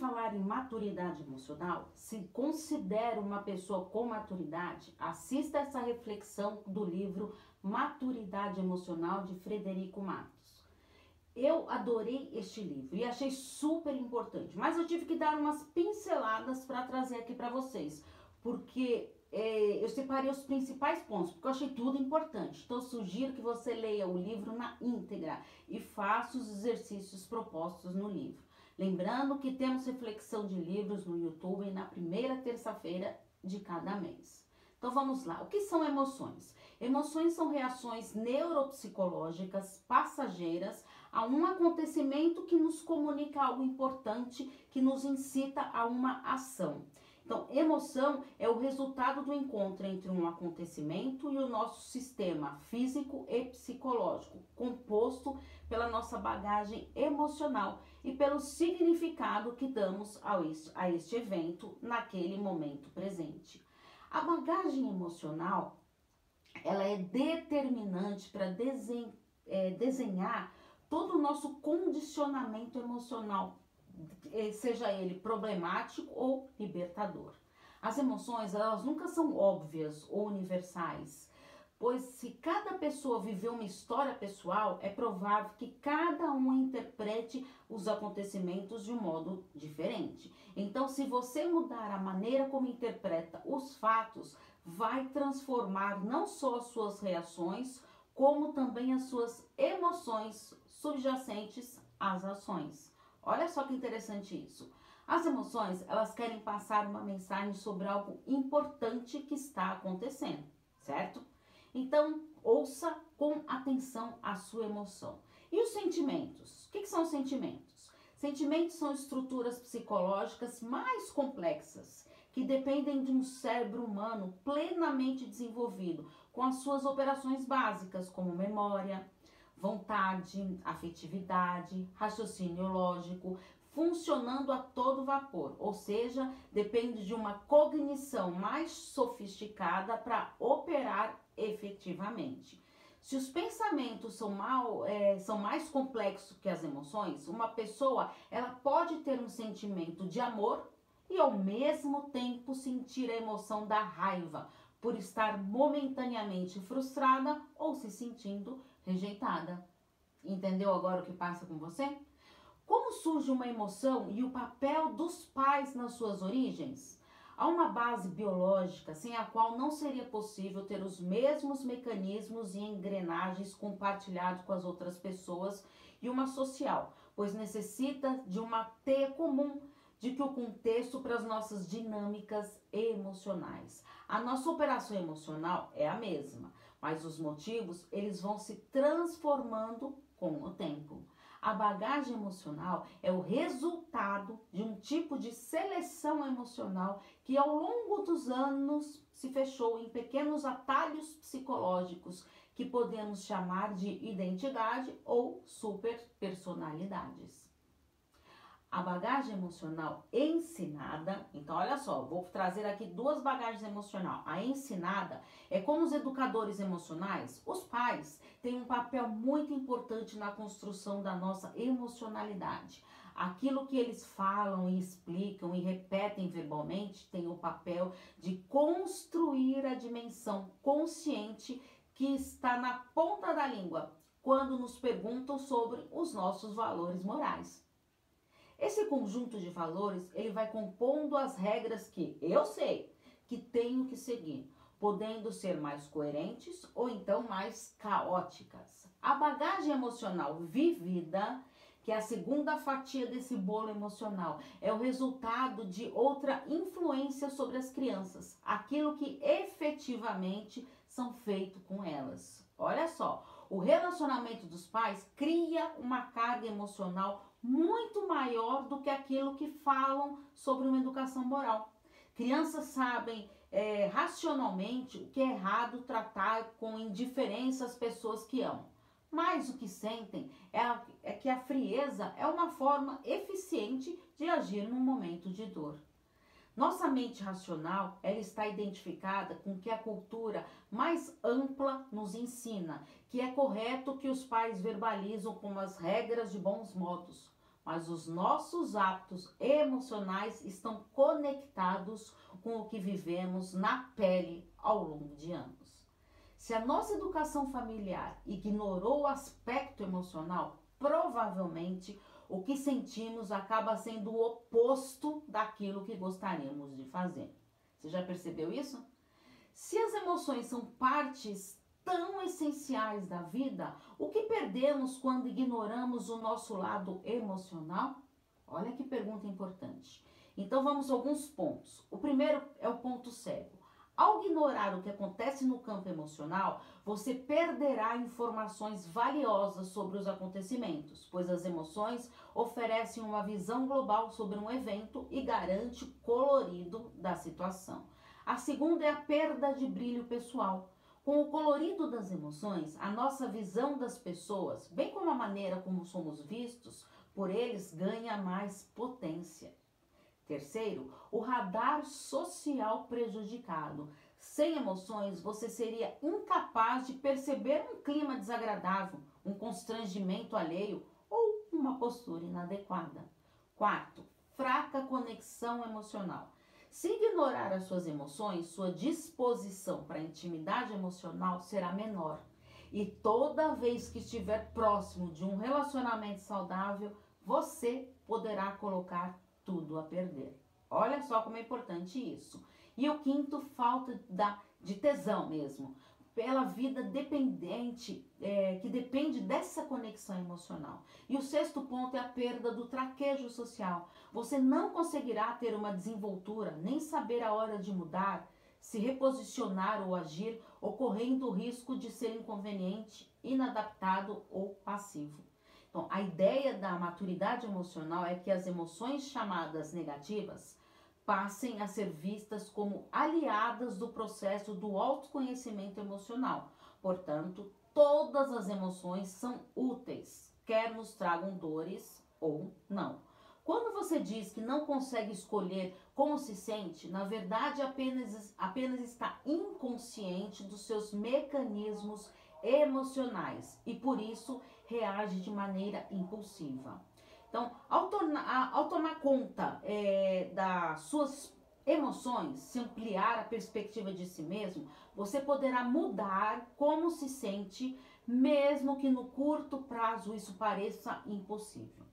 falar em maturidade emocional, se considera uma pessoa com maturidade, assista essa reflexão do livro Maturidade Emocional de Frederico Matos. Eu adorei este livro e achei super importante, mas eu tive que dar umas pinceladas para trazer aqui para vocês, porque é, eu separei os principais pontos, porque eu achei tudo importante. Então, sugiro que você leia o livro na íntegra e faça os exercícios propostos no livro. Lembrando que temos reflexão de livros no YouTube na primeira terça-feira de cada mês. Então vamos lá. O que são emoções? Emoções são reações neuropsicológicas passageiras a um acontecimento que nos comunica algo importante, que nos incita a uma ação. Então, emoção é o resultado do encontro entre um acontecimento e o nosso sistema físico e psicológico, composto pela nossa bagagem emocional e pelo significado que damos a este, a este evento naquele momento presente. A bagagem emocional ela é determinante para desen, é, desenhar todo o nosso condicionamento emocional seja ele problemático ou libertador. As emoções, elas nunca são óbvias ou universais, pois se cada pessoa viveu uma história pessoal, é provável que cada um interprete os acontecimentos de um modo diferente. Então, se você mudar a maneira como interpreta os fatos, vai transformar não só as suas reações, como também as suas emoções subjacentes às ações. Olha só que interessante isso. As emoções, elas querem passar uma mensagem sobre algo importante que está acontecendo, certo? Então, ouça com atenção a sua emoção. E os sentimentos? O que, que são os sentimentos? Sentimentos são estruturas psicológicas mais complexas que dependem de um cérebro humano plenamente desenvolvido, com as suas operações básicas, como memória, vontade, afetividade, raciocínio lógico, funcionando a todo vapor, ou seja, depende de uma cognição mais sofisticada para operar efetivamente. Se os pensamentos são, mal, é, são mais complexos que as emoções, uma pessoa ela pode ter um sentimento de amor e ao mesmo tempo sentir a emoção da raiva por estar momentaneamente frustrada ou se sentindo rejeitada. Entendeu agora o que passa com você? Como surge uma emoção e o papel dos pais nas suas origens? Há uma base biológica sem a qual não seria possível ter os mesmos mecanismos e engrenagens compartilhados com as outras pessoas e uma social, pois necessita de uma teia comum de que o contexto para as nossas dinâmicas emocionais. A nossa operação emocional é a mesma, mas os motivos eles vão se transformando com o tempo. A bagagem emocional é o resultado de um tipo de seleção emocional que ao longo dos anos se fechou em pequenos atalhos psicológicos que podemos chamar de identidade ou superpersonalidades a bagagem emocional ensinada, então olha só, vou trazer aqui duas bagagens emocional. A ensinada é como os educadores emocionais, os pais têm um papel muito importante na construção da nossa emocionalidade. Aquilo que eles falam e explicam e repetem verbalmente tem o papel de construir a dimensão consciente que está na ponta da língua quando nos perguntam sobre os nossos valores morais. Esse conjunto de valores, ele vai compondo as regras que eu sei que tenho que seguir, podendo ser mais coerentes ou então mais caóticas. A bagagem emocional vivida, que é a segunda fatia desse bolo emocional, é o resultado de outra influência sobre as crianças, aquilo que efetivamente são feito com elas. Olha só, o relacionamento dos pais cria uma carga emocional muito maior do que aquilo que falam sobre uma educação moral. Crianças sabem é, racionalmente o que é errado tratar com indiferença as pessoas que amam. Mas o que sentem é, a, é que a frieza é uma forma eficiente de agir num momento de dor. Nossa mente racional, ela está identificada com o que a cultura mais ampla nos ensina, que é correto que os pais verbalizam como as regras de bons modos. Mas os nossos hábitos emocionais estão conectados com o que vivemos na pele ao longo de anos. Se a nossa educação familiar ignorou o aspecto emocional, provavelmente o que sentimos acaba sendo o oposto daquilo que gostaríamos de fazer. Você já percebeu isso? Se as emoções são partes tão essenciais da vida, o que perdemos quando ignoramos o nosso lado emocional? Olha que pergunta importante. Então vamos a alguns pontos. O primeiro é o ponto cego. Ao ignorar o que acontece no campo emocional, você perderá informações valiosas sobre os acontecimentos, pois as emoções oferecem uma visão global sobre um evento e garante o colorido da situação. A segunda é a perda de brilho pessoal. Com o colorido das emoções, a nossa visão das pessoas, bem como a maneira como somos vistos por eles, ganha mais potência. Terceiro, o radar social prejudicado. Sem emoções, você seria incapaz de perceber um clima desagradável, um constrangimento alheio ou uma postura inadequada. Quarto, fraca conexão emocional. Se ignorar as suas emoções, sua disposição para a intimidade emocional será menor. E toda vez que estiver próximo de um relacionamento saudável, você poderá colocar tudo a perder. Olha só como é importante isso. E o quinto, falta da, de tesão mesmo, pela vida dependente, é, que depende dessa conexão emocional. E o sexto ponto é a perda do traquejo social. Você não conseguirá ter uma desenvoltura, nem saber a hora de mudar, se reposicionar ou agir, ocorrendo o risco de ser inconveniente, inadaptado ou passivo. Então, a ideia da maturidade emocional é que as emoções chamadas negativas passem a ser vistas como aliadas do processo do autoconhecimento emocional. Portanto, todas as emoções são úteis, quer nos tragam dores ou não. Quando você diz que não consegue escolher como se sente, na verdade apenas, apenas está inconsciente dos seus mecanismos emocionais e por isso reage de maneira impulsiva. Então, ao, tornar, ao tomar conta é, das suas emoções, se ampliar a perspectiva de si mesmo, você poderá mudar como se sente, mesmo que no curto prazo isso pareça impossível.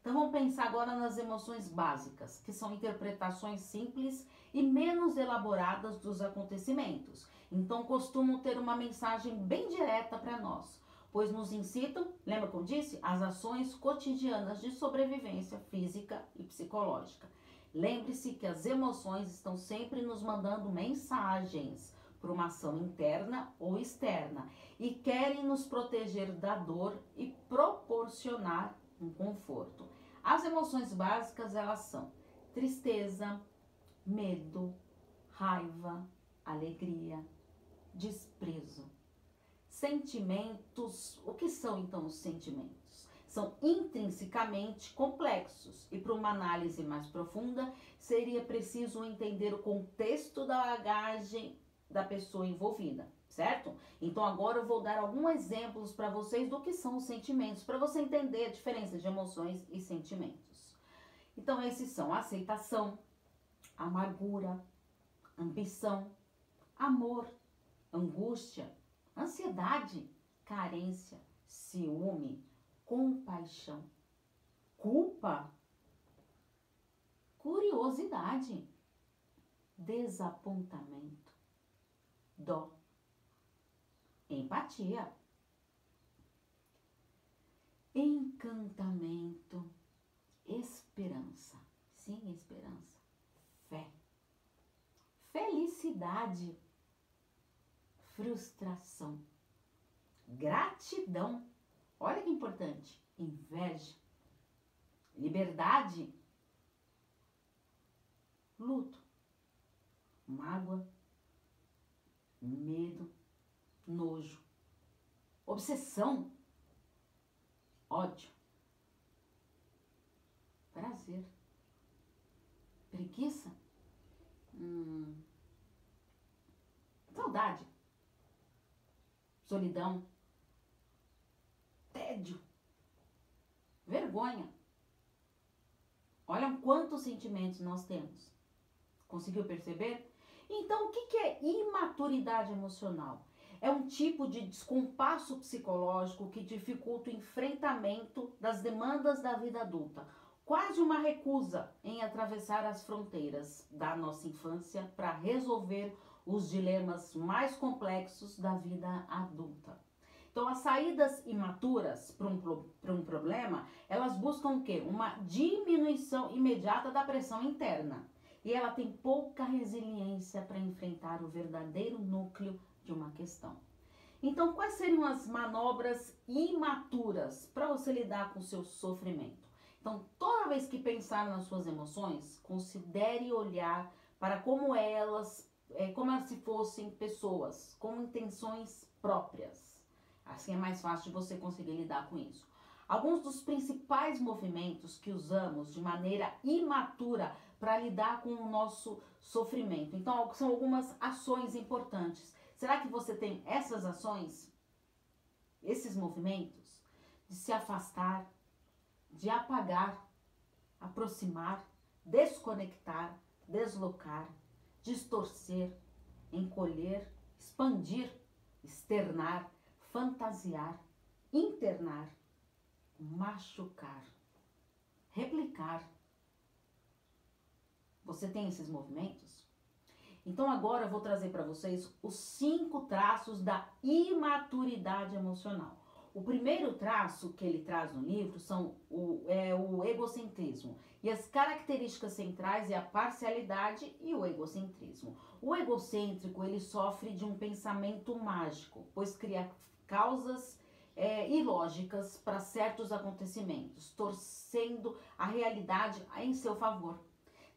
Então vamos pensar agora nas emoções básicas, que são interpretações simples e menos elaboradas dos acontecimentos. Então costumam ter uma mensagem bem direta para nós pois nos incitam, lembra como disse, as ações cotidianas de sobrevivência física e psicológica. Lembre-se que as emoções estão sempre nos mandando mensagens por uma ação interna ou externa e querem nos proteger da dor e proporcionar um conforto. As emoções básicas elas são tristeza, medo, raiva, alegria, desprezo, Sentimentos, o que são então os sentimentos? São intrinsecamente complexos e para uma análise mais profunda seria preciso entender o contexto da bagagem da pessoa envolvida, certo? Então agora eu vou dar alguns exemplos para vocês do que são os sentimentos, para você entender a diferença de emoções e sentimentos. Então esses são aceitação, amargura, ambição, amor, angústia, ansiedade, carência, ciúme, compaixão, culpa, curiosidade, desapontamento, dó, empatia, encantamento, esperança, sim, esperança, fé, felicidade, frustração, gratidão, olha que importante, inveja, liberdade, luto, mágoa, medo, nojo, obsessão, ódio, prazer, preguiça, hum, saudade, solidão, tédio, vergonha, Olha quantos sentimentos nós temos. Conseguiu perceber? Então, o que é imaturidade emocional? É um tipo de descompasso psicológico que dificulta o enfrentamento das demandas da vida adulta, quase uma recusa em atravessar as fronteiras da nossa infância para resolver os dilemas mais complexos da vida adulta. Então, as saídas imaturas para um, um problema, elas buscam o quê? Uma diminuição imediata da pressão interna. E ela tem pouca resiliência para enfrentar o verdadeiro núcleo de uma questão. Então, quais seriam as manobras imaturas para você lidar com o seu sofrimento? Então, toda vez que pensar nas suas emoções, considere olhar para como elas, é, como se fossem pessoas, com intenções próprias. Assim é mais fácil de você conseguir lidar com isso. Alguns dos principais movimentos que usamos de maneira imatura para lidar com o nosso sofrimento. Então, são algumas ações importantes. Será que você tem essas ações? Esses movimentos de se afastar, de apagar, aproximar, desconectar, deslocar, distorcer, encolher, expandir, externar, fantasiar, internar, machucar, replicar. Você tem esses movimentos? Então agora eu vou trazer para vocês os cinco traços da imaturidade emocional. O primeiro traço que ele traz no livro são o, é o egocentrismo. E as características centrais é a parcialidade e o egocentrismo. O egocêntrico ele sofre de um pensamento mágico, pois cria causas é, ilógicas para certos acontecimentos, torcendo a realidade em seu favor.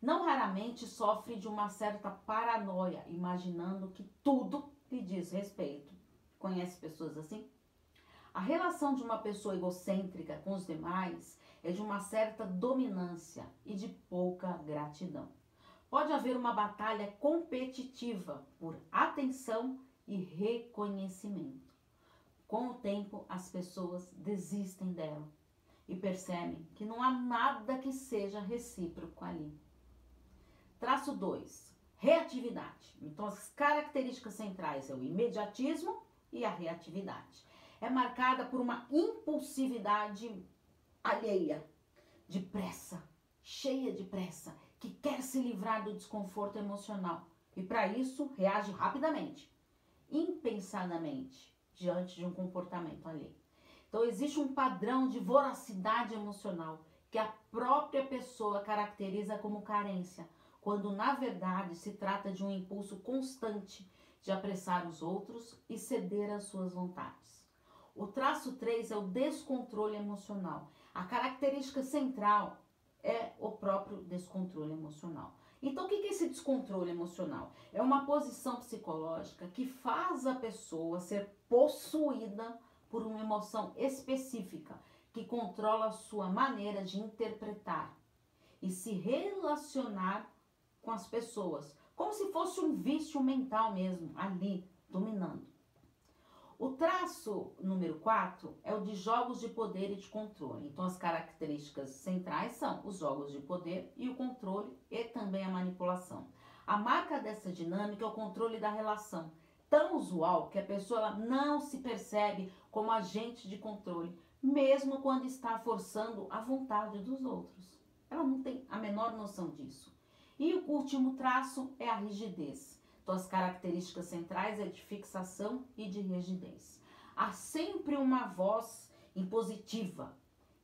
Não raramente sofre de uma certa paranoia, imaginando que tudo lhe diz respeito. Conhece pessoas assim? A relação de uma pessoa egocêntrica com os demais é de uma certa dominância e de pouca gratidão. Pode haver uma batalha competitiva por atenção e reconhecimento. Com o tempo, as pessoas desistem dela e percebem que não há nada que seja recíproco ali. Traço 2. Reatividade. Então, as características centrais é o imediatismo e a reatividade. É marcada por uma impulsividade alheia, de pressa, cheia de pressa, que quer se livrar do desconforto emocional e, para isso, reage rapidamente, impensadamente, diante de um comportamento alheio. Então, existe um padrão de voracidade emocional que a própria pessoa caracteriza como carência, quando na verdade se trata de um impulso constante de apressar os outros e ceder às suas vontades. O traço 3 é o descontrole emocional. A característica central é o próprio descontrole emocional. Então, o que é esse descontrole emocional? É uma posição psicológica que faz a pessoa ser possuída por uma emoção específica que controla a sua maneira de interpretar e se relacionar com as pessoas, como se fosse um vício mental mesmo, ali, dominando. Traço número 4 é o de jogos de poder e de controle. Então, as características centrais são os jogos de poder e o controle e também a manipulação. A marca dessa dinâmica é o controle da relação, tão usual que a pessoa não se percebe como agente de controle, mesmo quando está forçando a vontade dos outros. Ela não tem a menor noção disso. E o último traço é a rigidez. Então, as características centrais é de fixação e de rigidez. Há sempre uma voz impositiva,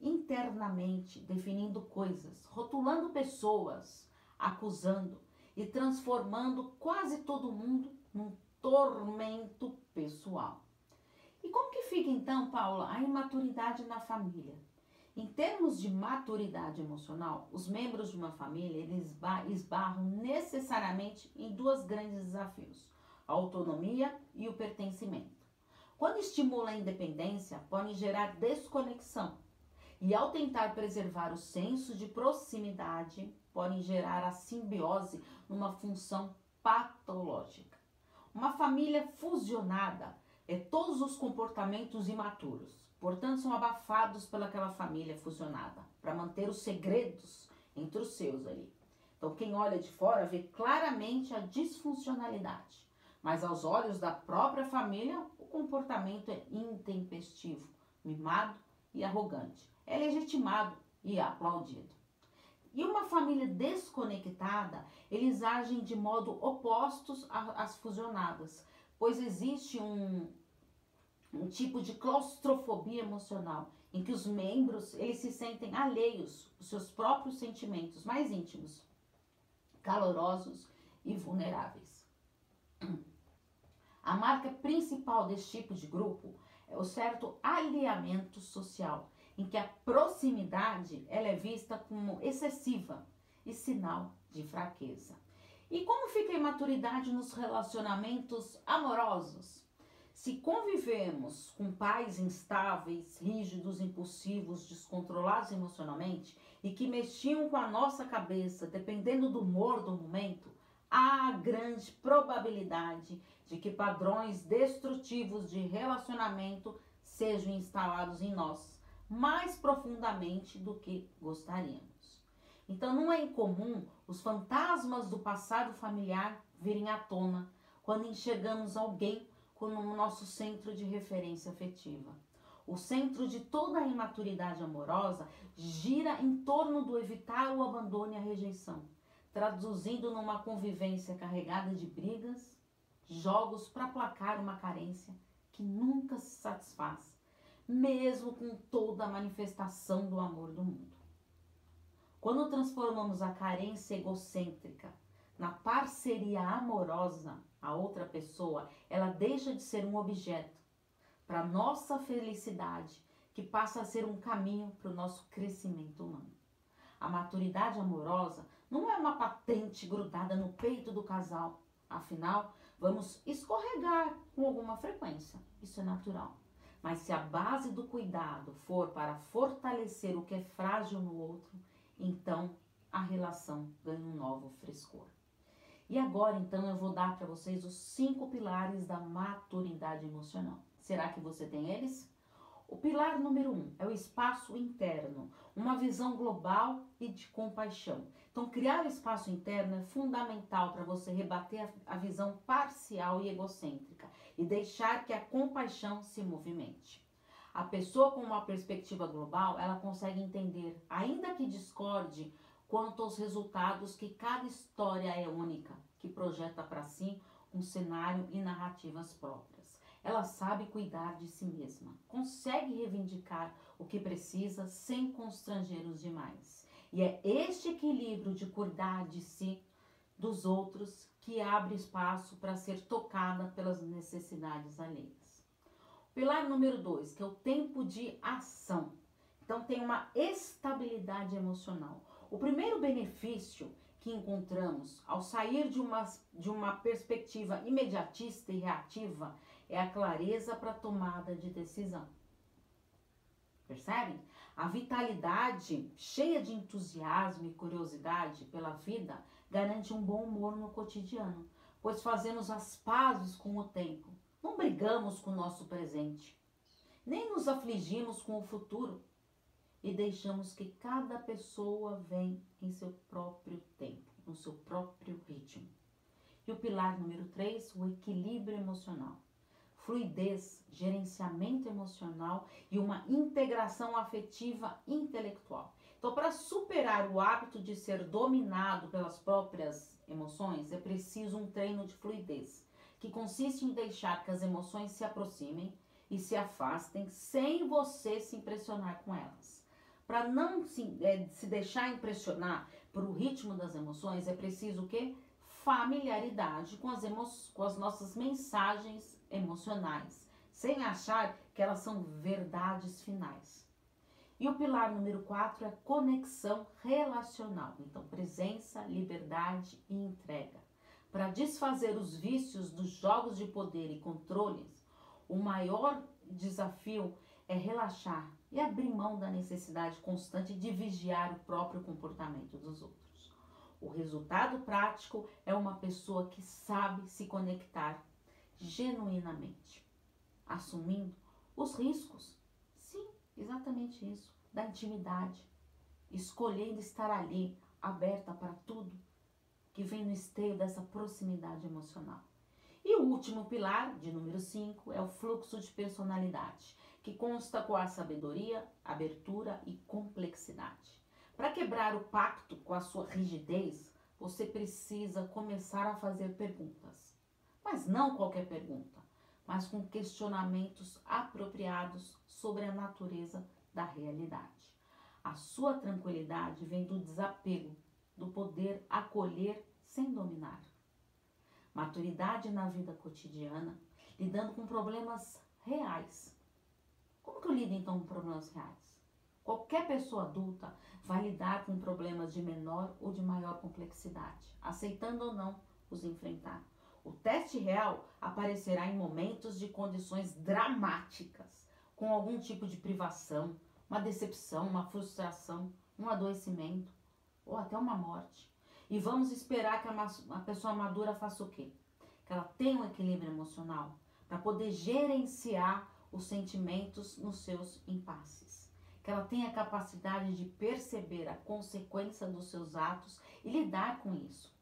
internamente, definindo coisas, rotulando pessoas, acusando e transformando quase todo mundo num tormento pessoal. E como que fica então, Paula, a imaturidade na família? Em termos de maturidade emocional, os membros de uma família eles esbarram necessariamente em dois grandes desafios: a autonomia e o pertencimento. Quando estimula a independência, podem gerar desconexão. E ao tentar preservar o senso de proximidade, podem gerar a simbiose numa função patológica. Uma família fusionada é todos os comportamentos imaturos Portanto, são abafados pelaquela família fusionada, para manter os segredos entre seus ali. Então, quem olha de fora vê claramente a disfuncionalidade, mas aos olhos da própria família, o comportamento é intempestivo, mimado e arrogante. É legitimado e aplaudido. E uma família desconectada, eles agem de modo opostos às fusionadas, pois existe um, um tipo de claustrofobia emocional em que os membros eles se sentem alheios aos seus próprios sentimentos mais íntimos, calorosos e vulneráveis. A marca principal desse tipo de grupo é o certo alinhamento social, em que a proximidade ela é vista como excessiva e sinal de fraqueza. E como fica a imaturidade nos relacionamentos amorosos? Se convivemos com pais instáveis, rígidos, impulsivos, descontrolados emocionalmente e que mexiam com a nossa cabeça, dependendo do humor do momento, há grande probabilidade de que padrões destrutivos de relacionamento sejam instalados em nós mais profundamente do que gostaríamos. Então não é incomum os fantasmas do passado familiar virem à tona quando enxergamos alguém como nosso centro de referência afetiva. O centro de toda a imaturidade amorosa gira em torno do evitar o abandono e a rejeição, traduzindo numa convivência carregada de brigas, jogos para placar uma carência que nunca se satisfaz, mesmo com toda a manifestação do amor do mundo. Quando transformamos a carência egocêntrica na parceria amorosa a outra pessoa, ela deixa de ser um objeto para nossa felicidade, que passa a ser um caminho para o nosso crescimento humano. A maturidade amorosa não é uma patente grudada no peito do casal. Afinal, vamos escorregar com alguma frequência. Isso é natural. Mas se a base do cuidado for para fortalecer o que é frágil no outro, então a relação ganha um novo frescor. E agora, então, eu vou dar para vocês os cinco pilares da maturidade emocional. Será que você tem eles? O pilar número um é o espaço interno, uma visão global e de compaixão. Então, criar o espaço interno é fundamental para você rebater a, a visão parcial e egocêntrica e deixar que a compaixão se movimente. A pessoa com uma perspectiva global, ela consegue entender, ainda que discorde, quanto aos resultados que cada história é única, que projeta para si um cenário e narrativas próprias. Ela sabe cuidar de si mesma, consegue reivindicar o que precisa sem constranger os demais. E é este equilíbrio de cuidar de si, dos outros, que abre espaço para ser tocada pelas necessidades alheias. Pilar número dois, que é o tempo de ação. Então, tem uma estabilidade emocional. O primeiro benefício que encontramos ao sair de uma, de uma perspectiva imediatista e reativa é a clareza para tomada de decisão. Percebem? A vitalidade, cheia de entusiasmo e curiosidade pela vida, garante um bom humor no cotidiano, pois fazemos as pazes com o tempo. Não brigamos com o nosso presente, nem nos afligimos com o futuro e deixamos que cada pessoa venha em seu próprio tempo, no seu próprio ritmo. E o pilar número 3, o equilíbrio emocional. Fluidez, gerenciamento emocional e uma integração afetiva intelectual. Então, para superar o hábito de ser dominado pelas próprias emoções, é preciso um treino de fluidez, que consiste em deixar que as emoções se aproximem e se afastem sem você se impressionar com elas. Para não se, é, se deixar impressionar por o ritmo das emoções, é preciso o quê? Familiaridade com as, emo com as nossas mensagens emocionais, sem achar que elas são verdades finais. E o pilar número 4 é conexão relacional. Então, presença, liberdade e entrega. Para desfazer os vícios dos jogos de poder e controles, o maior desafio é relaxar e abrir mão da necessidade constante de vigiar o próprio comportamento dos outros. O resultado prático é uma pessoa que sabe se conectar genuinamente, assumindo os riscos. Sim, exatamente isso, da intimidade, escolhendo estar ali aberta para tudo que vem no esteio dessa proximidade emocional. E o último pilar, de número 5, é o fluxo de personalidade, que consta com a sabedoria, abertura e complexidade. Para quebrar o pacto com a sua rigidez, você precisa começar a fazer perguntas. Mas não qualquer pergunta, mas com questionamentos apropriados sobre a natureza da realidade. A sua tranquilidade vem do desapego, do poder acolher sem dominar. Maturidade na vida cotidiana, lidando com problemas reais. Como que eu lido então com problemas reais? Qualquer pessoa adulta vai lidar com problemas de menor ou de maior complexidade, aceitando ou não os enfrentar. O teste real aparecerá em momentos de condições dramáticas, com algum tipo de privação, uma decepção, uma frustração, um adoecimento ou até uma morte. E vamos esperar que a, pessoa madura faça o quê? Que ela tenha um equilíbrio emocional para poder gerenciar os sentimentos nos seus impasses. Que ela tenha a capacidade de perceber a consequência dos seus atos e lidar com isso.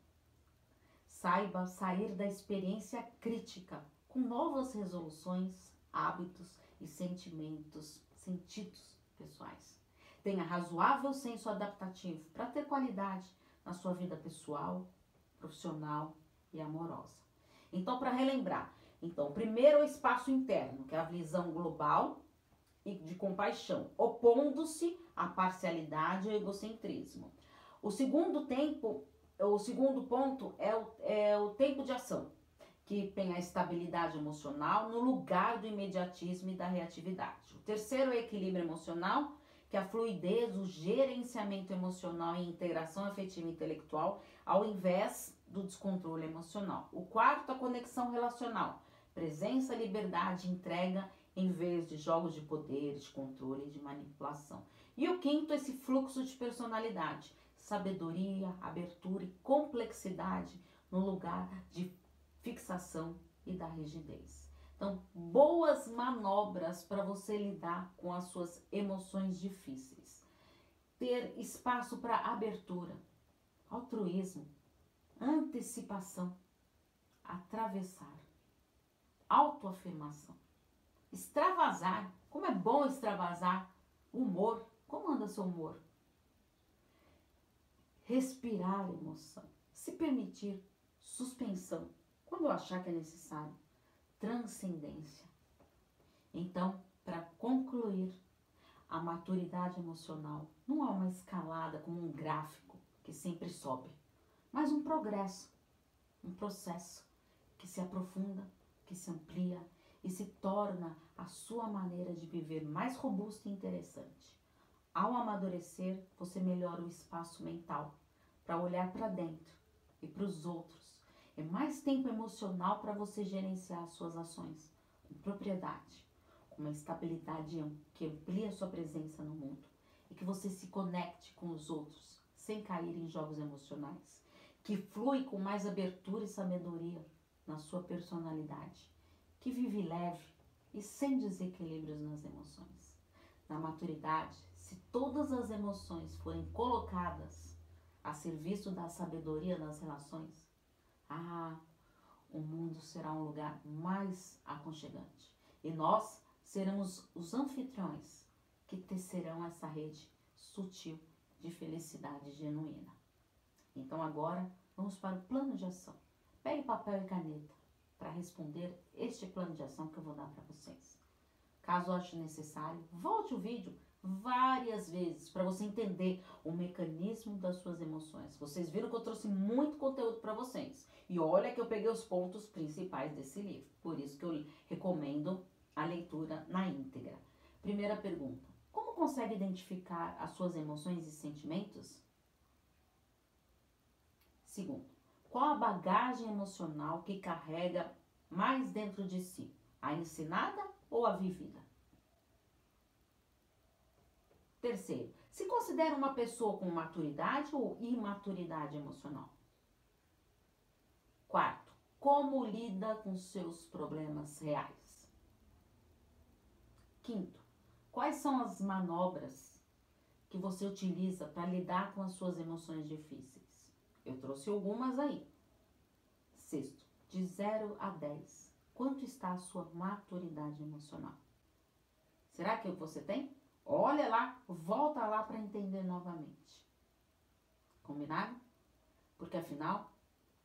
Saiba sair da experiência crítica com novas resoluções, hábitos e sentimentos, sentidos pessoais. Tenha razoável senso adaptativo para ter qualidade na sua vida pessoal, profissional e amorosa. Então, para relembrar, então, primeiro é o espaço interno, que é a visão global e de compaixão, opondo-se à parcialidade e ao egocentrismo. O segundo tempo, o segundo ponto é o, é o tempo de ação, que tem a estabilidade emocional no lugar do imediatismo e da reatividade. O terceiro é o equilíbrio emocional, que é a fluidez, o gerenciamento emocional e integração afetiva e intelectual, ao invés do descontrole emocional. O quarto, a conexão relacional, presença, liberdade, entrega, em vez de jogos de poder, de controle de manipulação. E o quinto, esse fluxo de personalidade, sabedoria, abertura e complexidade no lugar de fixação e da rigidez. Então, boas manobras para você lidar com as suas emoções difíceis. Ter espaço para abertura, altruísmo, antecipação, atravessar, autoafirmação, extravasar. Como é bom extravasar. Humor. Como anda seu humor? Respirar emoção. Se permitir suspensão quando eu achar que é necessário, transcendência. Então, para concluir, a maturidade emocional não é uma escalada como um gráfico que sempre sobe, mas um progresso, um processo que se aprofunda, que se amplia e se torna a sua maneira de viver mais robusta e interessante. Ao amadurecer, você melhora o espaço mental para olhar para dentro e para os outros é mais tempo emocional para você gerenciar as suas ações com propriedade, com uma estabilidade que amplia sua presença no mundo e que você se conecte com os outros sem cair em jogos emocionais, que flui com mais abertura e sabedoria na sua personalidade, que vive leve e sem desequilíbrios nas emoções. Na maturidade, se todas as emoções forem colocadas a serviço da sabedoria nas relações, ah, o mundo será um lugar mais aconchegante. E nós seremos os anfitriões que tecerão essa rede sutil de felicidade genuína. Então agora vamos para o plano de ação. Pegue papel e caneta para responder este plano de ação que eu vou dar para vocês. Caso ache necessário, volte o vídeo várias vezes para você entender o mecanismo das suas emoções. Vocês viram que eu trouxe muito conteúdo para vocês. E olha que eu peguei os pontos principais desse livro. Por isso que eu recomendo a leitura na íntegra. Primeira pergunta: Como consegue identificar as suas emoções e sentimentos? Segundo, qual a bagagem emocional que carrega mais dentro de si? A ensinada ou a vivida? Terceiro, se considera uma pessoa com maturidade ou imaturidade emocional? Quarto, como lida com seus problemas reais? Quinto, quais são as manobras que você utiliza para lidar com as suas emoções difíceis? Eu trouxe algumas aí. Sexto, de 0 a 10, quanto está a sua maturidade emocional? Será que você tem? Olha lá, volta lá para entender novamente. Combinado? Porque afinal,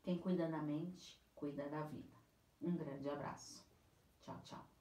quem cuida da mente, cuida da vida. Um grande abraço. Tchau, tchau.